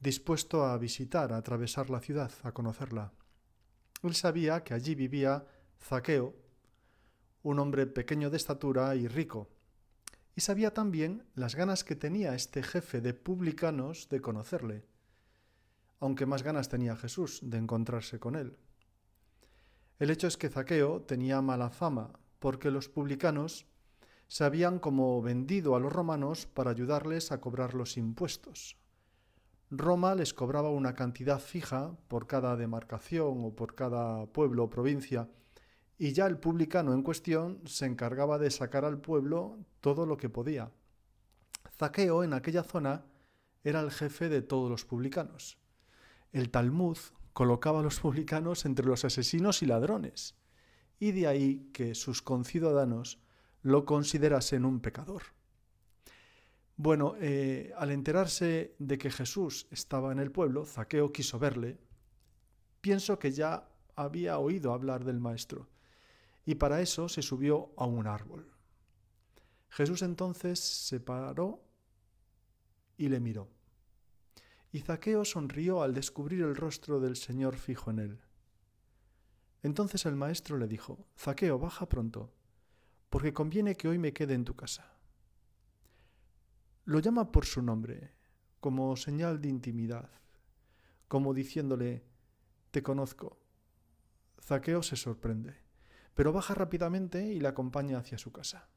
dispuesto a visitar, a atravesar la ciudad, a conocerla. Él sabía que allí vivía Zaqueo, un hombre pequeño de estatura y rico, y sabía también las ganas que tenía este jefe de publicanos de conocerle, aunque más ganas tenía Jesús de encontrarse con él. El hecho es que Zaqueo tenía mala fama, porque los publicanos se habían como vendido a los romanos para ayudarles a cobrar los impuestos. Roma les cobraba una cantidad fija por cada demarcación o por cada pueblo o provincia, y ya el publicano en cuestión se encargaba de sacar al pueblo todo lo que podía. Zaqueo en aquella zona era el jefe de todos los publicanos. El Talmud colocaba a los publicanos entre los asesinos y ladrones, y de ahí que sus conciudadanos lo considerasen un pecador. Bueno, eh, al enterarse de que Jesús estaba en el pueblo, Zaqueo quiso verle. Pienso que ya había oído hablar del Maestro, y para eso se subió a un árbol. Jesús entonces se paró y le miró. Y Zaqueo sonrió al descubrir el rostro del Señor fijo en él. Entonces el Maestro le dijo, Zaqueo, baja pronto, porque conviene que hoy me quede en tu casa. Lo llama por su nombre, como señal de intimidad, como diciéndole, te conozco. Zaqueo se sorprende, pero baja rápidamente y le acompaña hacia su casa.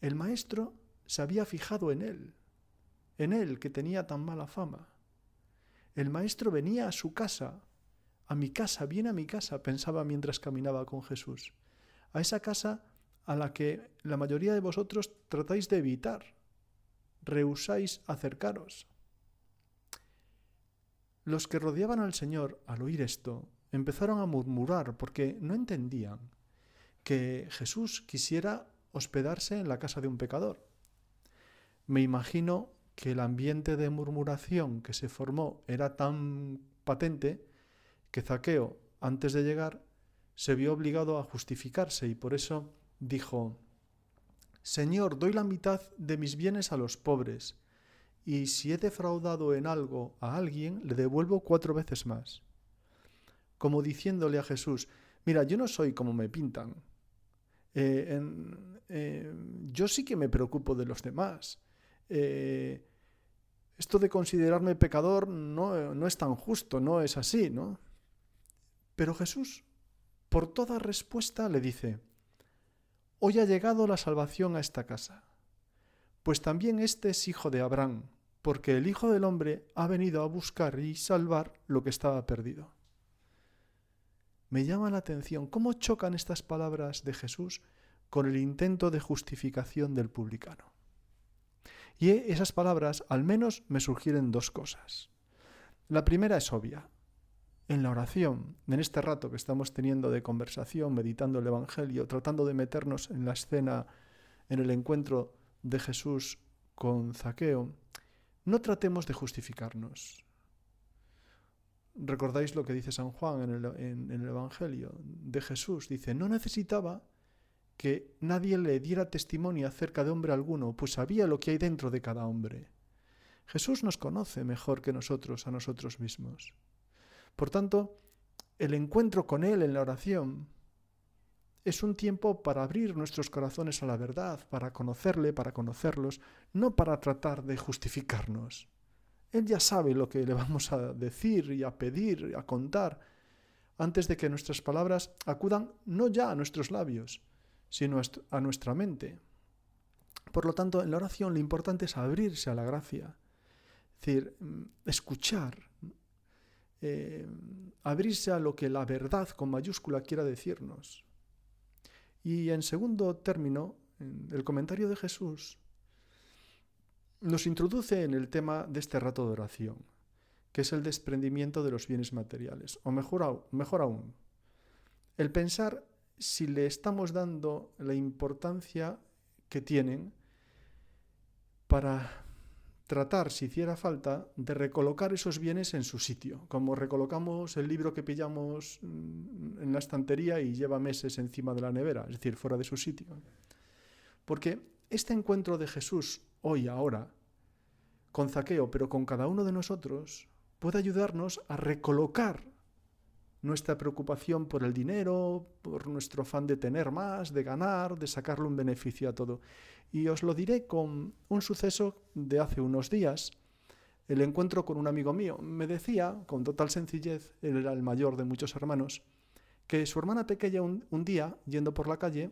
El maestro se había fijado en él, en él que tenía tan mala fama. El maestro venía a su casa, a mi casa, viene a mi casa, pensaba mientras caminaba con Jesús, a esa casa a la que la mayoría de vosotros tratáis de evitar, rehusáis acercaros. Los que rodeaban al Señor, al oír esto, empezaron a murmurar porque no entendían que Jesús quisiera hospedarse en la casa de un pecador. Me imagino que el ambiente de murmuración que se formó era tan patente que Zaqueo, antes de llegar, se vio obligado a justificarse y por eso dijo, Señor, doy la mitad de mis bienes a los pobres, y si he defraudado en algo a alguien, le devuelvo cuatro veces más. Como diciéndole a Jesús, mira, yo no soy como me pintan. Eh, eh, yo sí que me preocupo de los demás. Eh, esto de considerarme pecador no, no es tan justo, no es así, ¿no? Pero Jesús, por toda respuesta, le dice, Hoy ha llegado la salvación a esta casa, pues también este es hijo de Abraham, porque el Hijo del Hombre ha venido a buscar y salvar lo que estaba perdido. Me llama la atención cómo chocan estas palabras de Jesús con el intento de justificación del publicano. Y esas palabras al menos me sugieren dos cosas. La primera es obvia en la oración, en este rato que estamos teniendo de conversación, meditando el Evangelio, tratando de meternos en la escena, en el encuentro de Jesús con Zaqueo, no tratemos de justificarnos. ¿Recordáis lo que dice San Juan en el, en el Evangelio de Jesús? Dice, no necesitaba que nadie le diera testimonio acerca de hombre alguno, pues sabía lo que hay dentro de cada hombre. Jesús nos conoce mejor que nosotros a nosotros mismos. Por tanto, el encuentro con Él en la oración es un tiempo para abrir nuestros corazones a la verdad, para conocerle, para conocerlos, no para tratar de justificarnos. Él ya sabe lo que le vamos a decir y a pedir y a contar antes de que nuestras palabras acudan no ya a nuestros labios, sino a nuestra mente. Por lo tanto, en la oración lo importante es abrirse a la gracia, es decir, mm, escuchar, eh, abrirse a lo que la verdad con mayúscula quiera decirnos. Y en segundo término, el comentario de Jesús nos introduce en el tema de este rato de oración. que es el desprendimiento de los bienes materiales. O mejor, mejor aún, el pensar si le estamos dando la importancia que tienen para tratar, si hiciera falta, de recolocar esos bienes en su sitio, como recolocamos el libro que pillamos mm, en la estantería y lleva meses encima de la nevera, es decir, fuera de su sitio. Porque este encuentro de Jesús hoy, ahora, con Zaqueo, pero con cada uno de nosotros, puede ayudarnos a recolocar nuestra preocupación por el dinero, por nuestro afán de tener más, de ganar, de sacarle un beneficio a todo. Y os lo diré con un suceso de hace unos días, el encuentro con un amigo mío. Me decía, con total sencillez, él era el mayor de muchos hermanos, que su hermana pequeña un, día, yendo por la calle,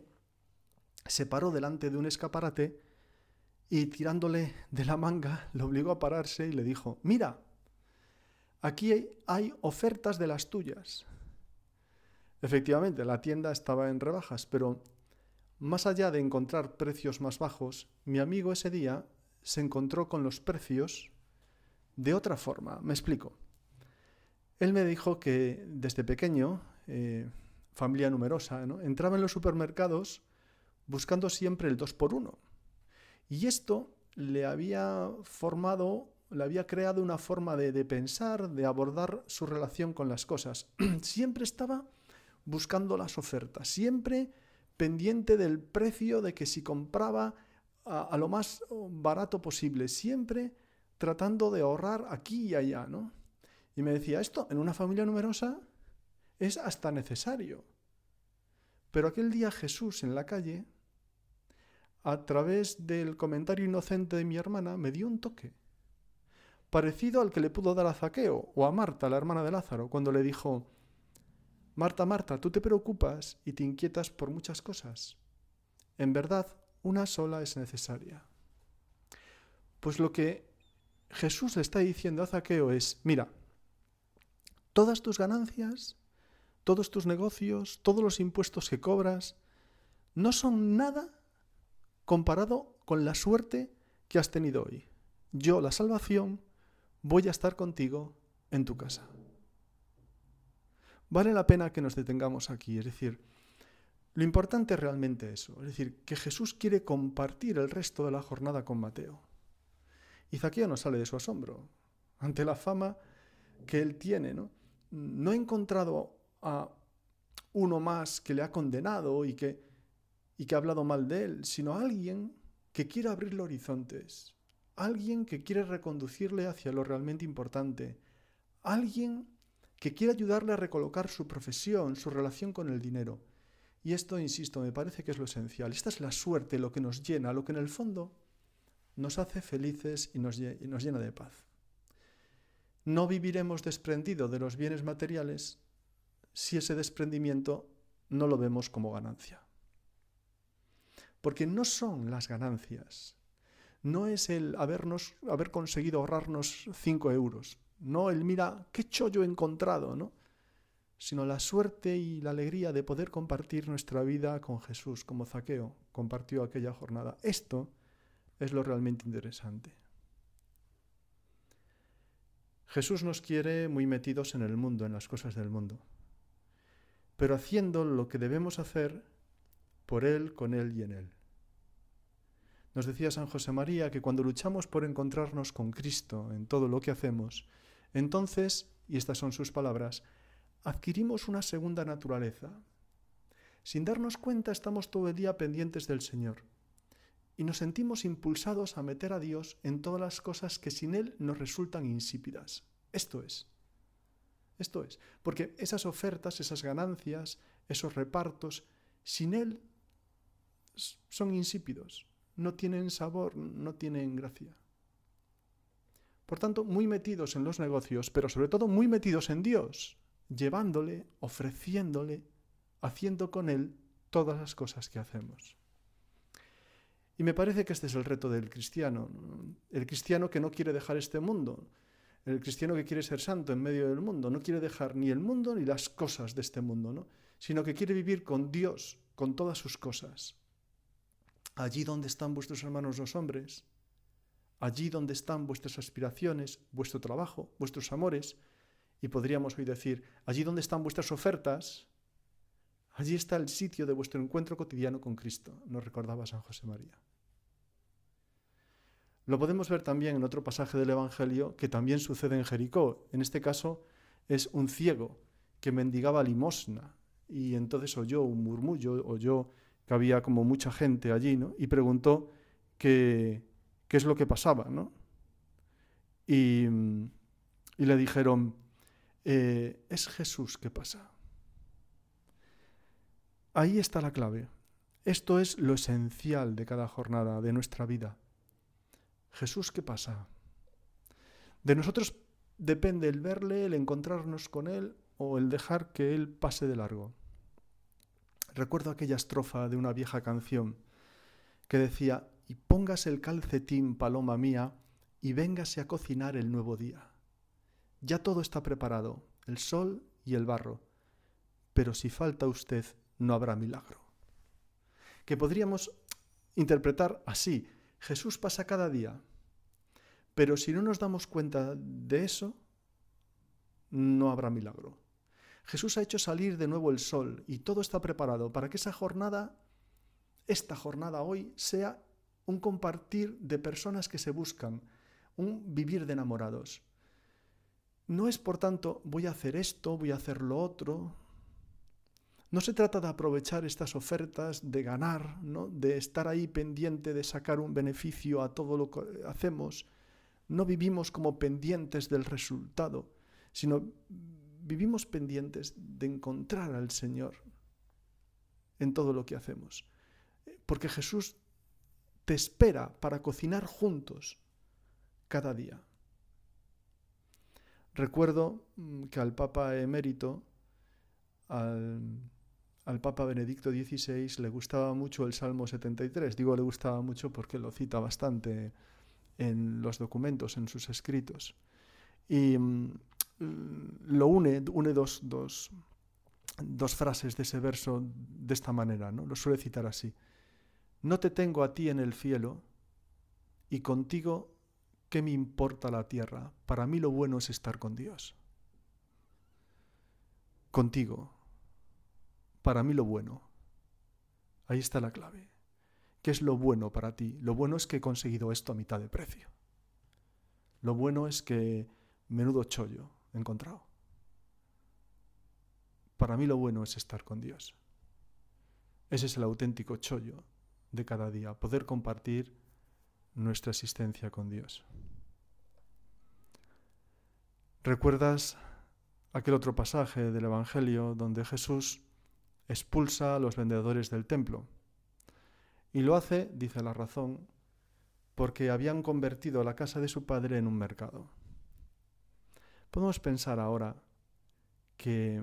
se paró delante de un escaparate y tirándole de la manga, le obligó a pararse y le dijo, mira, aquí hay ofertas de las tuyas. Efectivamente, la tienda estaba en rebajas, pero más allá de encontrar precios más bajos, mi amigo ese día se encontró con los precios de otra forma. Me explico. Él me dijo que desde pequeño, eh, familia numerosa, entraba en los supermercados buscando siempre el 2 por 1 Y esto le había formado, le había creado una forma de, de pensar, de abordar su relación con las cosas. siempre estaba buscando las ofertas, siempre pendiente del precio de que si compraba a, lo más barato posible, siempre tratando de ahorrar aquí y allá, ¿no? Y me decía, esto en una familia numerosa es hasta necesario. Pero aquel día Jesús en la calle, a través del comentario inocente de mi hermana, me dio un toque, parecido al que le pudo dar a Zaqueo o a Marta, la hermana de Lázaro, cuando le dijo, Marta, Marta, tú te preocupas y te inquietas por muchas cosas. En verdad, una sola es necesaria. Pues lo que Jesús le está diciendo a Zaqueo es, mira, todas tus ganancias, todos tus negocios, todos los impuestos que cobras, no son nada comparado con la suerte que has tenido hoy. Yo, la salvación, voy a estar contigo en tu casa. Vale la pena que nos detengamos aquí, es decir, lo importante es realmente eso, es decir, que Jesús quiere compartir el resto de la jornada con Mateo. Y Zaqueo no sale de su asombro ante la fama que él tiene, ¿no? No ha encontrado a uno más que le ha condenado y que, y que ha hablado mal de él, sino a alguien que quiere abrirle horizontes, alguien que quiere reconducirle hacia lo realmente importante, alguien que quiere ayudarle a recolocar su profesión, su relación con el dinero. Y esto, insisto, me parece que es lo esencial. Esta es la suerte, lo que nos llena, lo que en el fondo nos hace felices y nos, llena de paz. No viviremos desprendido de los bienes materiales si ese desprendimiento no lo vemos como ganancia. Porque no son las ganancias, no es el habernos, haber conseguido ahorrarnos cinco euros, no el mira qué chollo he encontrado, ¿no? Sino la suerte y la alegría de poder compartir nuestra vida con Jesús, como Zaqueo compartió aquella jornada. Esto es lo realmente interesante. Jesús nos quiere muy metidos en el mundo, en las cosas del mundo, pero haciendo lo que debemos hacer por Él, con Él y en Él. Nos decía San José María que cuando luchamos por encontrarnos con Cristo en todo lo que hacemos, entonces, y estas son sus palabras, adquirimos una segunda naturaleza. Sin darnos cuenta estamos todo el día pendientes del Señor y nos sentimos impulsados a meter a Dios en todas las cosas que sin Él nos resultan insípidas. Esto es. Esto es. Porque esas ofertas, esas ganancias, esos repartos, sin Él son insípidos, no tienen sabor, no tienen gracia. Por tanto, muy metidos en los negocios, pero sobre todo muy metidos en Dios, llevándole, ofreciéndole, haciendo con Él todas las cosas que hacemos. Y me parece que este es el reto del cristiano, el cristiano que no quiere dejar este mundo, el cristiano que quiere ser santo en medio del mundo, no quiere dejar ni el mundo ni las cosas de este mundo, ¿no? sino que quiere vivir con Dios, con todas sus cosas. Allí donde están vuestros hermanos los hombres, allí donde están vuestras aspiraciones, vuestro trabajo, vuestros amores, y podríamos hoy decir, allí donde están vuestras ofertas, allí está el sitio de vuestro encuentro cotidiano con Cristo, nos recordaba San José María. Lo podemos ver también en otro pasaje del Evangelio que también sucede en Jericó. En este caso es un ciego que mendigaba limosna y entonces oyó un murmullo, oyó que había como mucha gente allí, ¿no? Y preguntó qué, es lo que pasaba, ¿no? Y, y le dijeron, eh, es Jesús que pasa. Ahí está la clave. Esto es lo esencial de cada jornada de nuestra vida. Jesús, ¿qué pasa? De nosotros depende el verle, el encontrarnos con Él o el dejar que Él pase de largo. Recuerdo aquella estrofa de una vieja canción que decía, y póngase el calcetín, paloma mía, y véngase a cocinar el nuevo día. Ya todo está preparado, el sol y el barro, pero si falta usted no habrá milagro. Que podríamos interpretar así, Jesús pasa cada día, pero si no nos damos cuenta de eso, no habrá milagro. Jesús ha hecho salir de nuevo el sol y todo está preparado para que esa jornada, esta jornada hoy, sea un compartir de personas que se buscan, un vivir de enamorados. No es, por tanto, voy a hacer esto, voy a hacer lo otro. No se trata de aprovechar estas ofertas, de ganar, ¿no? de estar ahí pendiente de sacar un beneficio a todo lo que hacemos. No vivimos como pendientes del resultado, sino vivimos pendientes de encontrar al Señor en todo lo que hacemos. Porque Jesús te espera para cocinar juntos cada día. Recuerdo mm, que al Papa emérito, al, Papa Benedicto XVI, le gustaba mucho el Salmo 73. Digo le gustaba mucho porque lo cita bastante en los documentos, en sus escritos. Y mm, lo une, une dos, dos, dos, frases de ese verso de esta manera, ¿no? Lo suele citar así. No te tengo a ti en el cielo, y contigo ¿Qué me importa la tierra? Para mí lo bueno es estar con Dios. Contigo. Para mí lo bueno. Ahí está la clave. ¿Qué es lo bueno para ti? Lo bueno es que he conseguido esto a mitad de precio. Lo bueno es que menudo chollo encontrado. Para mí lo bueno es estar con Dios. Ese es el auténtico chollo de cada día, poder compartir nuestra existencia con Dios. ¿Recuerdas aquel otro pasaje del Evangelio donde Jesús expulsa a los vendedores del templo? Y lo hace, dice la razón, porque habían convertido la casa de su padre en un mercado. Podemos pensar ahora que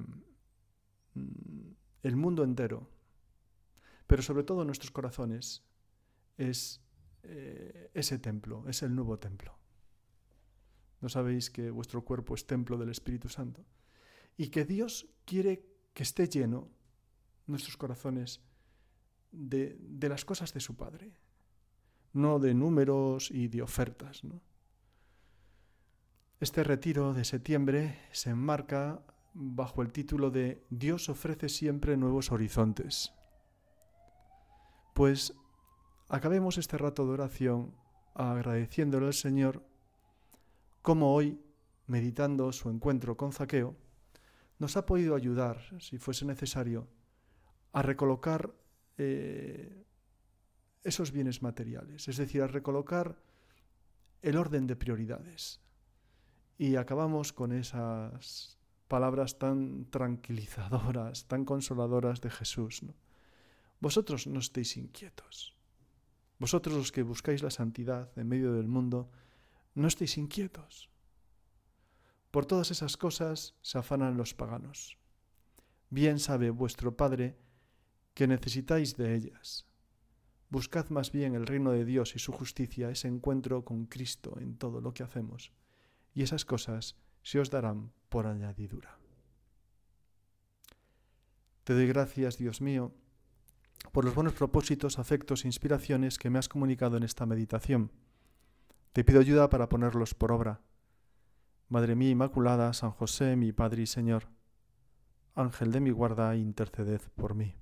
mm, el mundo entero, pero sobre todo nuestros corazones, es eh, ese templo, es el nuevo templo. ¿No sabéis que vuestro cuerpo es templo del Espíritu Santo? Y que Dios quiere que esté lleno nuestros corazones de, de las cosas de su Padre, no de números y de ofertas. Este retiro de septiembre se enmarca bajo el título de Dios ofrece siempre nuevos horizontes. Pues acabemos este rato de oración agradeciéndole al Señor como hoy, meditando su encuentro con Zaqueo, nos ha podido ayudar, si fuese necesario, a recolocar eh, esos bienes materiales, es decir, a recolocar el orden de prioridades. Y acabamos con esas palabras tan tranquilizadoras, tan consoladoras de Jesús. Vosotros no estéis inquietos. Vosotros los que buscáis la santidad en medio del mundo, no estéis inquietos. Por todas esas cosas se afanan los paganos. Bien sabe vuestro Padre que necesitáis de ellas. Buscad más bien el reino de Dios y su justicia, ese encuentro con Cristo en todo lo que hacemos, y esas cosas se os darán por añadidura. Te doy gracias, Dios mío, por los buenos propósitos, afectos e inspiraciones que me has comunicado en esta meditación. Te pido ayuda para ponerlos por obra. Madre mía Inmaculada, San José, mi Padre y Señor, Ángel de mi guarda, interceded por mí.